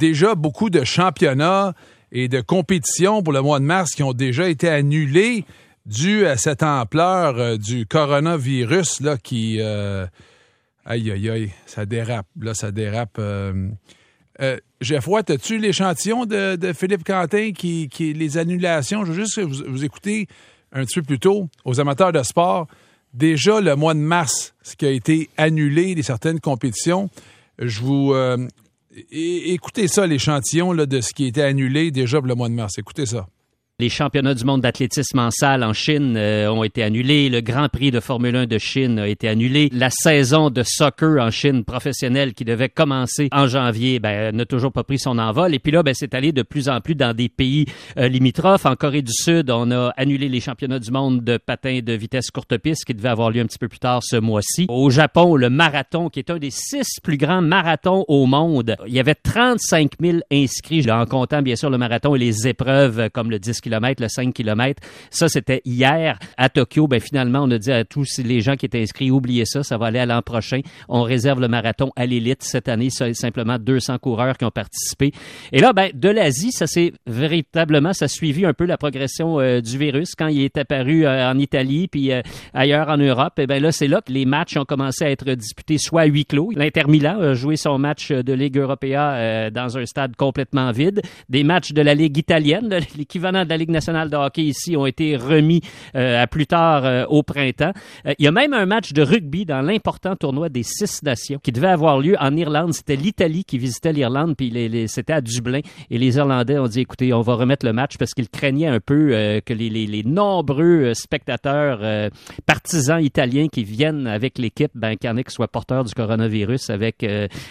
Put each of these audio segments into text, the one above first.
déjà beaucoup de championnats et de compétitions pour le mois de mars qui ont déjà été annulés dû à cette ampleur euh, du coronavirus là, qui... Euh, aïe, aïe, aïe, ça dérape. Là, ça dérape. Euh, euh, Watt, as-tu l'échantillon de, de, Philippe Quentin qui, qui les annulations? Je veux juste vous, vous écouter un petit peu plus tôt aux amateurs de sport. Déjà le mois de mars, ce qui a été annulé de certaines compétitions, je vous écoutez ça, l'échantillon de ce qui été annulé déjà pour le mois de mars. Écoutez ça. Les championnats du monde d'athlétisme en salle en Chine euh, ont été annulés. Le Grand Prix de Formule 1 de Chine a été annulé. La saison de soccer en Chine professionnelle qui devait commencer en janvier ben, n'a toujours pas pris son envol. Et puis là, ben, c'est allé de plus en plus dans des pays euh, limitrophes. En Corée du Sud, on a annulé les championnats du monde de patins de vitesse courte piste qui devaient avoir lieu un petit peu plus tard ce mois-ci. Au Japon, le marathon, qui est un des six plus grands marathons au monde, il y avait 35 000 inscrits, en comptant bien sûr le marathon et les épreuves comme le disque le 5 km. Ça, c'était hier à Tokyo. Ben, finalement, on a dit à tous les gens qui étaient inscrits, oubliez ça, ça va aller à l'an prochain. On réserve le marathon à l'élite cette année. C'est simplement 200 coureurs qui ont participé. Et là, ben, de l'Asie, ça s'est véritablement, ça a suivi un peu la progression euh, du virus quand il est apparu euh, en Italie puis euh, ailleurs en Europe. Et ben là, c'est là que les matchs ont commencé à être disputés soit à huis clos. L'Inter Milan a joué son match de Ligue Européa dans un stade complètement vide. Des matchs de la Ligue italienne, l'équivalent de la Ligue nationale de hockey ici ont été remis euh, à plus tard euh, au printemps. Euh, il y a même un match de rugby dans l'important tournoi des Six Nations qui devait avoir lieu en Irlande. C'était l'Italie qui visitait l'Irlande, puis les, c'était à Dublin. Et les Irlandais ont dit, écoutez, on va remettre le match parce qu'ils craignaient un peu que les, les, nombreux spectateurs partisans italiens qui viennent avec l'équipe, ben, qu'il y en ait qui soient porteurs du coronavirus avec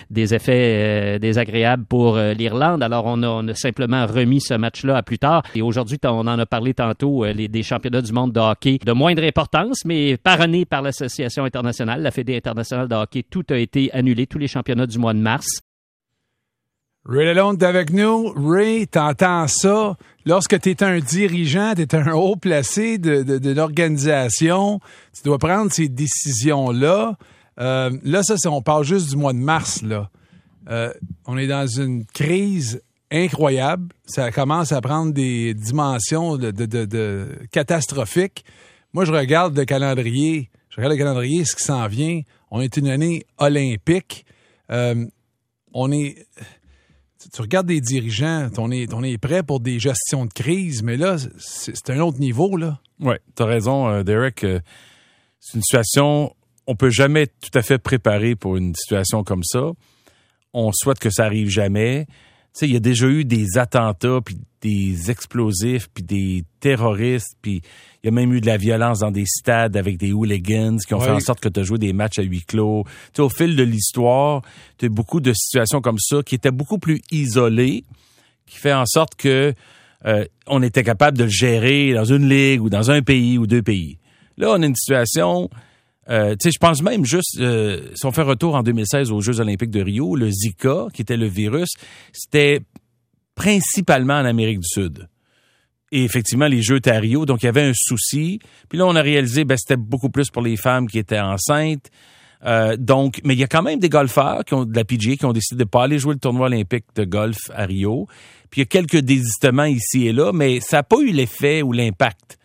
des effets désagréables pour l'Irlande. Alors, on a, on a simplement remis ce match-là à plus tard. Et aujourd'hui, on en a parlé tantôt, euh, les, des championnats du monde de hockey de moindre importance, mais parrainé par l'Association internationale, la Fédé internationale de hockey, tout a été annulé, tous les championnats du mois de mars. Ray Lalonde est avec nous. Ray, t'entends ça? Lorsque tu es un dirigeant, tu es un haut placé de, l'organisation, tu dois prendre ces décisions-là. Euh, là, ça, on parle juste du mois de mars. Là. Euh, on est dans une crise incroyable. Ça commence à prendre des dimensions de, catastrophiques. Moi, je regarde le calendrier. Je regarde le calendrier, ce qui s'en vient. On est une année olympique. Euh, on est. Tu regardes des dirigeants, on est, on est prêt pour des gestions de crise, mais là, c'est un autre niveau, là. Oui, tu as raison, euh, Derek. Euh, c'est une situation. On peut jamais être tout à fait préparé pour une situation comme ça. On souhaite que ça arrive jamais sais, il y a déjà eu des attentats, puis des explosifs, puis des terroristes, puis il y a même eu de la violence dans des stades avec des hooligans qui ont fait en sorte que tu as joué des matchs à huis clos. Tu au fil de l'histoire, tu as beaucoup de situations comme ça qui étaient beaucoup plus isolées, qui fait en sorte que euh, on était capable de le gérer dans une ligue ou dans un pays ou deux pays. Là, on a une situation euh, je pense même juste, euh, si on fait retour en 2016 aux Jeux olympiques de Rio, le Zika, qui était le virus, c'était principalement en Amérique du Sud. Et effectivement, les Jeux étaient à Rio, donc il y avait un souci. Puis là, on a réalisé, ben, c'était beaucoup plus pour les femmes qui étaient enceintes. Euh, donc, mais il y a quand même des golfeurs qui ont de la PGA qui ont décidé de pas aller jouer le tournoi olympique de golf à Rio. Puis il y a quelques désistements ici et là, mais ça n'a pas eu l'effet ou l'impact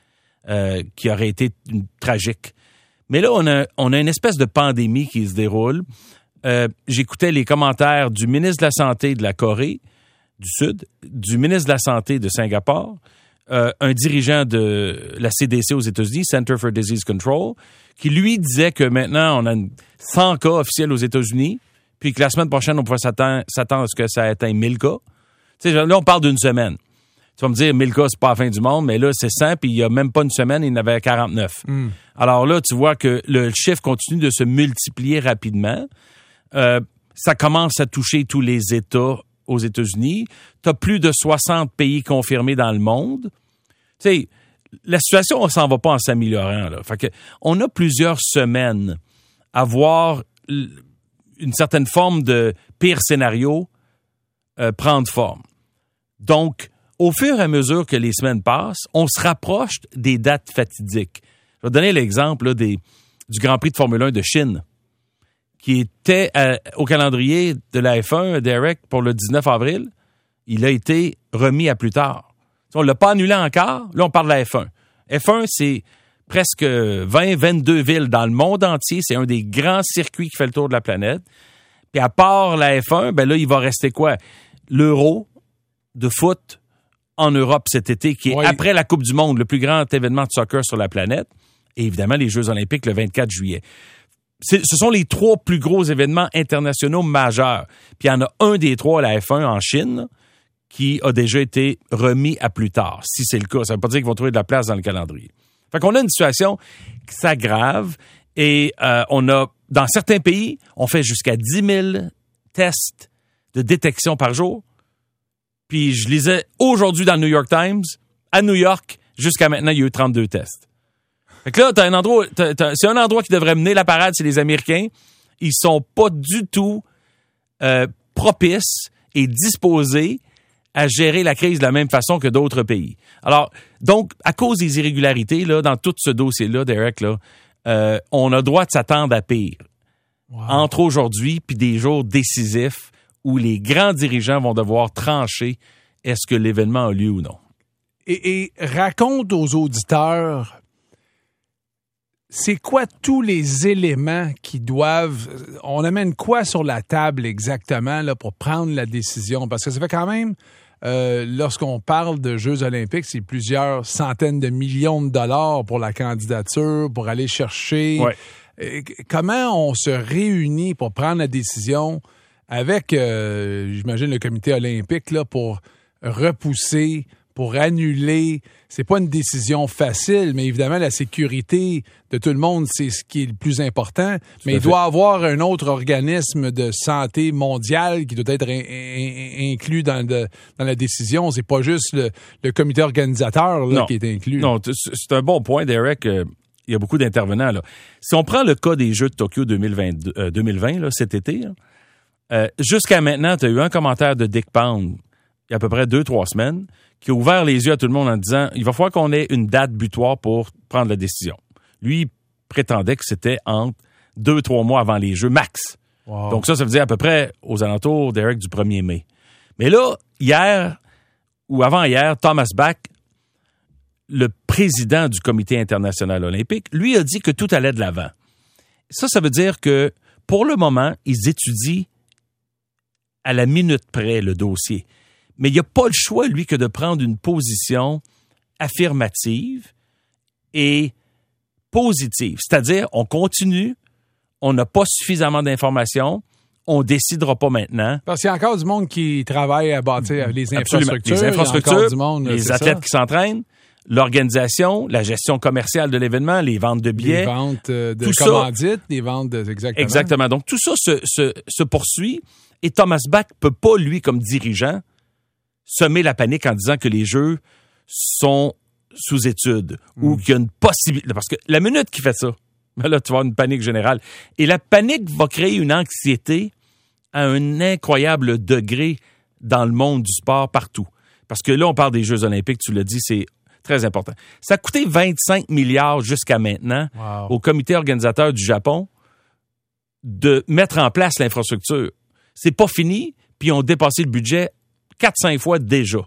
qui aurait été tragique. Mais là, on a, on a une espèce de pandémie qui se déroule. Euh, j'écoutais les commentaires du ministre de la Santé de la Corée du Sud, du ministre de la Santé de Singapour, euh, un dirigeant de la CDC aux États-Unis, Center for Disease Control, qui lui disait que maintenant, on a 100 cas officiels aux États-Unis, puis que la semaine prochaine, on pourrait s'attendre à ce que ça atteigne 1000 cas. là, on parle d'une semaine. Tu vas me dire, 1000 cas, c'est pas la fin du monde, mais là, c'est 100, puis il y a même pas une semaine, il y en avait 49. Hmm. Alors là, tu vois que le chiffre continue de se multiplier rapidement. Euh, ça commence à toucher tous les États aux États-Unis. Tu as plus de 60 pays confirmés dans le monde. Tu sais, la situation, on s'en va pas en s'améliorant. Là. Fait que on a plusieurs semaines à voir une certaine forme de pire scénario euh, prendre forme. Donc, au fur et à mesure que les semaines passent, on se rapproche des dates fatidiques. Je vais donner l'exemple du Grand Prix de Formule 1 de Chine, qui était au calendrier de la F1, Derek, pour le 19 avril, il a été remis à plus tard. On ne l'a pas annulé encore. Là, on parle de la F1. F1, c'est presque 20, 22 villes dans le monde entier. C'est un des grands circuits qui fait le tour de la planète. Puis à part la F1, ben là, il va rester quoi? L'Euro de foot en Europe cet été, qui est après la Coupe du Monde, le plus grand événement de soccer sur la planète. Et évidemment, les Jeux olympiques le 24 juillet. Ce sont les trois plus gros événements internationaux majeurs. Puis il y en a un des trois, la F1 en Chine, qui a déjà été remis à plus tard, si c'est le cas. Ça ne veut pas dire qu'ils vont trouver de la place dans le calendrier. Fait qu'on a une situation qui s'aggrave et euh, on a, dans certains pays, on fait jusqu'à 10 000 tests de détection par jour. Puis je lisais aujourd'hui dans le New York Times, à New York, jusqu'à maintenant, il y a eu 32 tests. Fait que là, t'as un endroit, c'est un endroit qui devrait mener la parade, c'est les Américains. Ils sont pas du tout euh, propices et disposés à gérer la crise de la même façon que d'autres pays. Alors, donc, à cause des irrégularités, là, dans tout ce dossier-là, Derek, là, euh, on a droit de s'attendre à pire. Entre aujourd'hui puis des jours décisifs où les grands dirigeants vont devoir trancher est-ce que l'événement a lieu ou non. Et, et raconte aux auditeurs c'est quoi tous les éléments qui doivent. On amène quoi sur la table exactement là, pour prendre la décision? Parce que ça fait quand même euh, lorsqu'on parle de Jeux olympiques, c'est plusieurs centaines de millions de dollars pour la candidature, pour aller chercher. Euh, comment on se réunit pour prendre la décision avec, euh, j'imagine, le comité olympique là, pour repousser pour annuler. C'est pas une décision facile, mais évidemment, la sécurité de tout le monde, c'est ce qui est le plus important. mais il doit y avoir un autre organisme de santé mondial qui doit être inclus dans, dans la décision. C'est pas juste le, comité organisateur qui est inclus. Non, c'est un bon point, Derek. Euh, il y a beaucoup d'intervenants. Là. Si on prend le cas des Jeux de Tokyo 2020, 2020 euh, cet été, euh, jusqu'à maintenant, tu as eu un commentaire de Dick Pound il y a à peu près deux, trois semaines qui a ouvert les yeux à tout le monde en disant il va falloir qu'on ait une date butoir pour prendre la décision. Lui, il prétendait que c'était entre deux, trois mois avant les Jeux max. Donc ça, ça veut dire à peu près aux alentours, d'Eric, du 1er mai. Mais là, hier ou avant-hier, Thomas Bach, le président du Comité international olympique, lui a dit que tout allait de l'avant. Ça, ça veut dire que pour le moment, ils étudient à la minute près le dossier mais il n'y a pas le choix, lui, que de prendre une position affirmative et positive. C'est-à-dire, on continue, on n'a pas suffisamment d'informations, on décidera pas maintenant. Parce qu'il y a encore du monde qui travaille à bâtir les infrastructures. Les infrastructures, du monde, les athlètes qui s'entraînent, l'organisation, la gestion commerciale de l'événement, les ventes de billets. Les ventes euh, de commandites, les ventes de... Exactement. Exactement. Donc, tout ça se, se, se poursuit et Thomas Bach peut pas, lui, comme dirigeant, semer la panique en disant que les jeux sont sous étude ou hmm. qu'il y a une possibilité. Parce que la minute qui fait ça, ben là, tu vas avoir une panique générale. Et la panique va créer une anxiété à un incroyable degré dans le monde du sport partout. Parce que là, on parle des Jeux olympiques, tu l'as dit, c'est très important. Ça a coûté 25 milliards jusqu'à maintenant au comité organisateur du Japon de mettre en place l'infrastructure. C'est pas fini, puis ils ont dépassé le budget 4-5 fois déjà.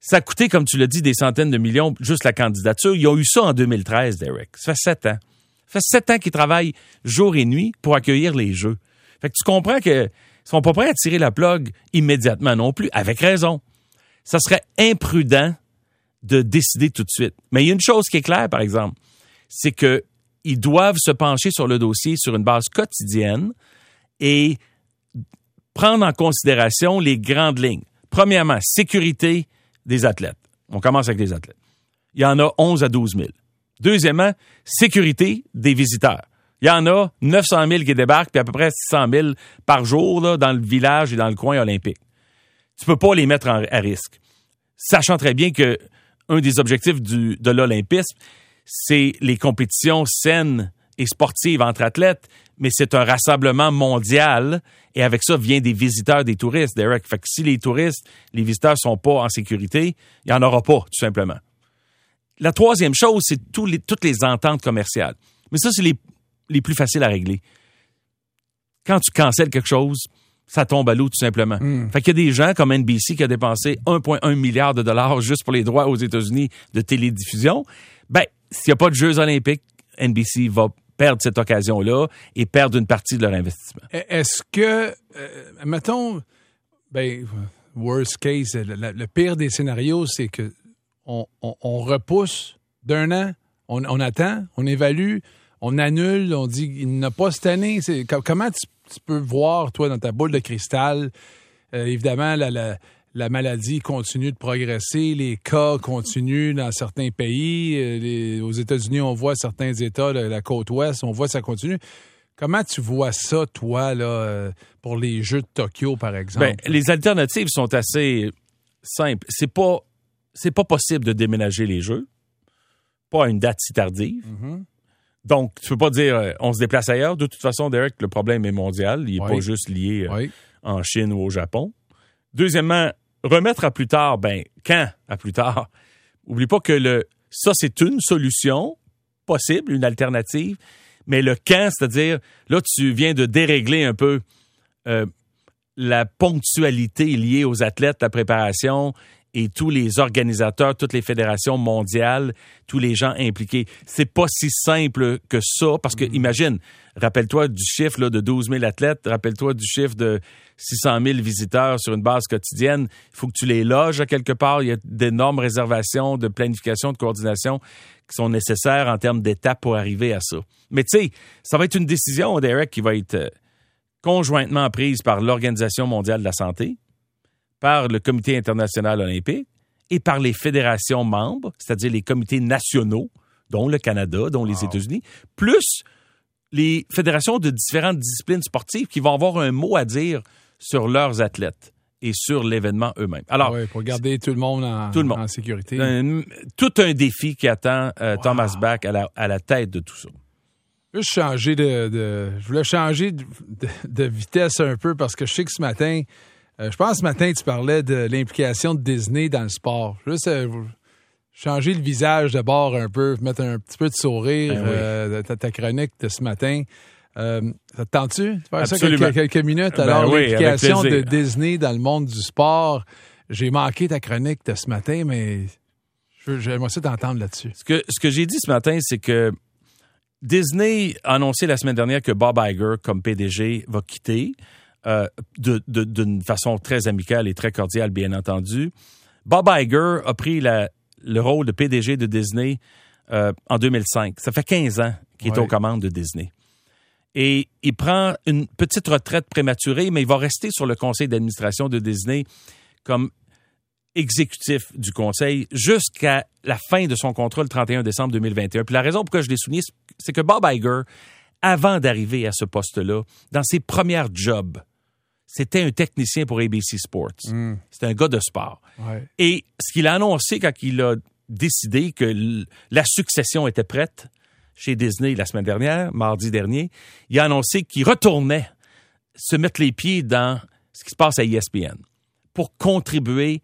Ça a coûté, comme tu l'as dit, des centaines de millions, juste la candidature. Ils ont eu ça en 2013, Derek. Ça fait sept ans. Ça fait sept ans qu'ils travaillent jour et nuit pour accueillir les Jeux. Fait que tu comprends qu'ils sont pas prêts à tirer la plug immédiatement non plus, avec raison. Ça serait imprudent de décider tout de suite. Mais il y a une chose qui est claire, par exemple, c'est qu'ils doivent se pencher sur le dossier sur une base quotidienne et prendre en considération les grandes lignes. Premièrement, sécurité des athlètes. On commence avec les athlètes. Il y en a 11 à 12 000. Deuxièmement, sécurité des visiteurs. Il y en a 900 000 qui débarquent, puis à peu près 600 000 par jour dans le village et dans le coin olympique. Tu peux pas les mettre à risque. Sachant très bien que un des objectifs de l'olympisme, c'est les compétitions saines et sportives entre athlètes, mais c'est un rassemblement mondial et avec ça vient des visiteurs, des touristes, Derek. Fait que si les touristes, les visiteurs sont pas en sécurité, il n'y en aura pas, tout simplement. La troisième chose, c'est toutes les ententes commerciales. Mais ça, c'est les, les plus faciles à régler. quand tu cancelles quelque chose, ça tombe à l'eau tout simplement. Fait qu'il y a des gens comme NBC qui a dépensé 1,1 milliard de dollars juste pour les droits aux États-Unis de télédiffusion. Ben, s'il n'y a pas de Jeux olympiques, NBC va perdre cette occasion-là et perdre une partie de leur investissement. E- Est-ce que, euh, mettons, ben, worst case, le, pire des scénarios, c'est que on, on- on repousse d'un an, on, on attend, on évalue, on annule, on dit il n'a pas cette année. Comment tu, tu peux voir, toi, dans ta boule de cristal, euh, évidemment, la, la- la maladie continue de progresser, les cas continuent dans certains pays. euh, les- aux États-Unis, on voit certains États, de la côte ouest, on voit ça continue. Comment tu vois ça, toi, là, euh, pour les Jeux de Tokyo, par exemple? Ben, les alternatives sont assez simples. C'est pas c'est pas possible de déménager les jeux, pas à une date si tardive. Mhm. Donc, tu peux pas dire euh, on se déplace ailleurs. De toute façon, Derek, le problème est mondial. Il est Oui. pas juste lié euh, oui. en Chine ou au Japon. Deuxièmement, remettre à plus tard, ben quand à plus tard? Oublie pas que le ça, c'est une solution possible, une alternative, mais le quand, c'est-à-dire, là, tu viens de dérégler un peu euh, la ponctualité liée aux athlètes, la préparation et tous les organisateurs, toutes les fédérations mondiales, tous les gens impliqués. C'est pas si simple que ça, parce que imagine, rappelle-toi du chiffre là, de 12 000 athlètes, rappelle-toi du chiffre de 600 000 visiteurs sur une base quotidienne. Il faut que tu les loges à quelque part. Il y a d'énormes réservations de planification, de coordination qui sont nécessaires en termes d'étapes pour arriver à ça. Mais tu sais, ça va être une décision, Derek, qui va être euh, conjointement prise par l'Organisation mondiale de la santé, par le Comité international olympique et par les fédérations membres, c'est-à-dire les comités nationaux, dont le Canada, dont les États-Unis, plus les fédérations de différentes disciplines sportives qui vont avoir un mot à dire sur leurs athlètes et sur l'événement eux-mêmes. Alors, Oui, pour garder tout le monde en, Tout le monde. en sécurité. un- tout un défi qui attend euh, Thomas Bach à la, à la tête de tout ça. Juste changer de, de- Je voulais changer de vitesse un peu parce que je sais que ce matin, euh, je pense que ce matin, tu parlais de l'implication de Disney dans le sport. Juste euh, changer le visage de bord un peu, mettre un petit peu de sourire Ben oui. euh, de ta, ta chronique de ce matin. Ça te tente-tu de faire ça Absolument. quelques, quelques minutes? Ben Alors, oui, l'implication de. Disney dans le monde du sport. J'ai manqué ta chronique de ce matin, mais j'aimerais ça t'entendre là-dessus. Ce que, ce que j'ai dit ce matin, c'est que Disney a annoncé la semaine dernière que Bob Iger, comme PDG, va quitter euh, de- de- d'une façon très amicale et très cordiale, bien entendu. Bob Iger a pris la- le rôle de PDG de Disney euh, en 2005. Ça fait 15 ans qu'il est aux commandes de Disney. Et il prend une petite retraite prématurée, mais il va rester sur le conseil d'administration de Disney comme exécutif du conseil jusqu'à la fin de son contrat le 31 décembre 2021. Puis la raison pourquoi je l'ai souligné, c'est que Bob Iger, avant d'arriver à ce poste-là, dans ses premières jobs, c'était un technicien pour ABC Sports. C'était un gars de sport. Ouais. Et ce qu'il a annoncé quand il a décidé que la succession était prête chez Disney la semaine dernière, mardi dernier, il a annoncé qu'il retournait se mettre les pieds dans ce qui se passe à ESPN pour contribuer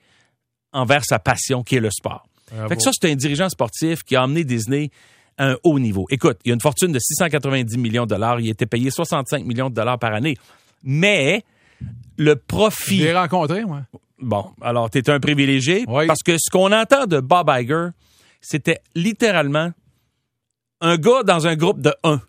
envers sa passion qui est le sport. Fait que ça, c'est un dirigeant sportif qui a emmené Disney à un haut niveau. Écoute, il a une fortune de 690 millions de dollars. Il était payé 65 millions de dollars par année. Mais le Je profit... l'ai rencontré, moi. Bon, alors tu es un privilégié Oui. parce que ce qu'on entend de Bob Iger, c'était littéralement un gars dans un groupe de un.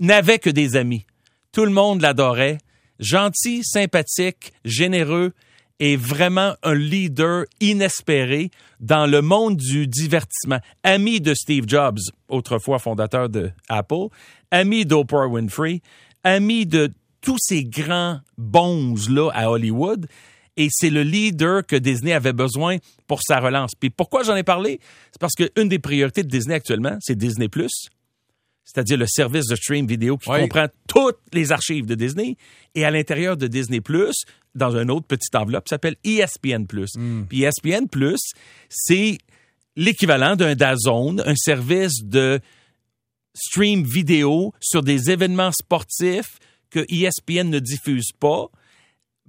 N'avait que des amis. Tout le monde l'adorait. Gentil, sympathique, généreux et vraiment un leader inespéré dans le monde du divertissement. Ami de Steve Jobs, autrefois fondateur de Apple, ami d'Oprah Winfrey, ami de tous ces grands bons là à Hollywood et c'est le leader que Disney avait besoin pour sa relance. Puis pourquoi j'en ai parlé? C'est parce qu'une des priorités de Disney actuellement, c'est Disney c'est-à-dire le service de stream vidéo qui Oui. comprend toutes les archives de Disney. Et à l'intérieur de Disney Plus, dans une autre petite enveloppe, s'appelle ESPN Plus. Puis E ESPN Plus, c'est l'équivalent d'un DAZN, un service de stream vidéo sur des événements sportifs que E ESPN ne diffuse pas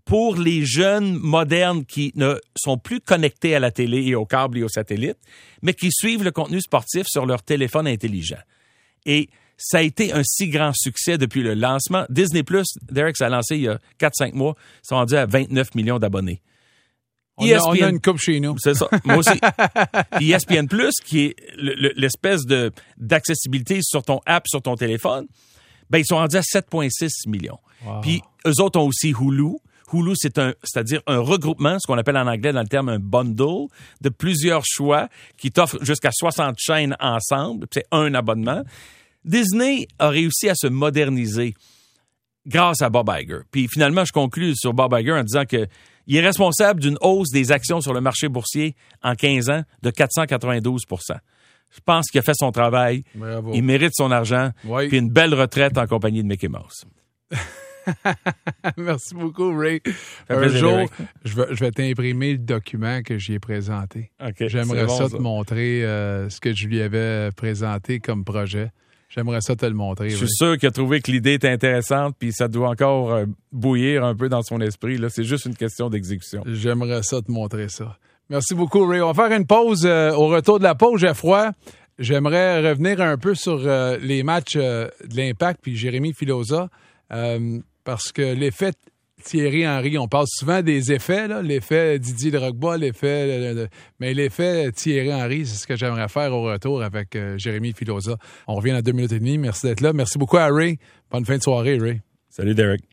pour les jeunes modernes qui ne sont plus connectés à la télé et au câble et au satellite, mais qui suivent le contenu sportif sur leur téléphone intelligent. Et ça a été un si grand succès depuis le lancement. Disney Plus, Derek, ça a lancé il y a 4-5 mois, ils sont rendus à 29 millions d'abonnés. On, a, on a une coupe chez nous. C'est ça. Moi aussi. ESPN Plus, qui est le- le- l'espèce de d'accessibilité sur ton app, sur ton téléphone, ben ils sont rendus à 7,6 millions. Wow. Puis eux autres ont aussi Hulu. Hulu, c'est un, c'est-à-dire un regroupement, ce qu'on appelle en anglais dans le terme un bundle, de plusieurs choix qui t'offrent jusqu'à 60 chaînes ensemble. C'est un abonnement. Disney a réussi à se moderniser grâce à Bob Iger. Puis finalement, je conclus sur Bob Iger en disant que il est responsable d'une hausse des actions sur le marché boursier en 15 ans de 492 Je pense qu'il a fait son travail. Bravo. Il mérite son argent. Oui. Puis une belle retraite en compagnie de Mickey Mouse. Merci beaucoup, Ray. Un jour, je vais, t'imprimer le document que j'y ai présenté. J'aimerais bon, ça, te montrer euh, ce que je lui avais présenté comme projet. J'aimerais ça te le montrer. Je suis sûr qu'il a trouvé que l'idée était intéressante, puis ça doit encore euh, bouillir un peu dans son esprit. Là, c'est juste une question d'exécution. J'aimerais ça te montrer ça. Merci beaucoup, Ray. On va faire une pause. euh, au retour de la pause, Geoffroy, j'aimerais revenir un peu sur euh, les matchs euh, de l'Impact puis Jérémy Filosa, parce que l'effet Thierry Henry, on parle souvent des effets, l'effet Didier Drogba, l'effet... mais l'effet Thierry Henry, c'est ce que j'aimerais faire au retour avec Jérémy Filosa. On revient dans deux minutes et demie. Merci d'être là. Merci beaucoup à Ray. Bonne fin de soirée, Ray. Salut, Derek.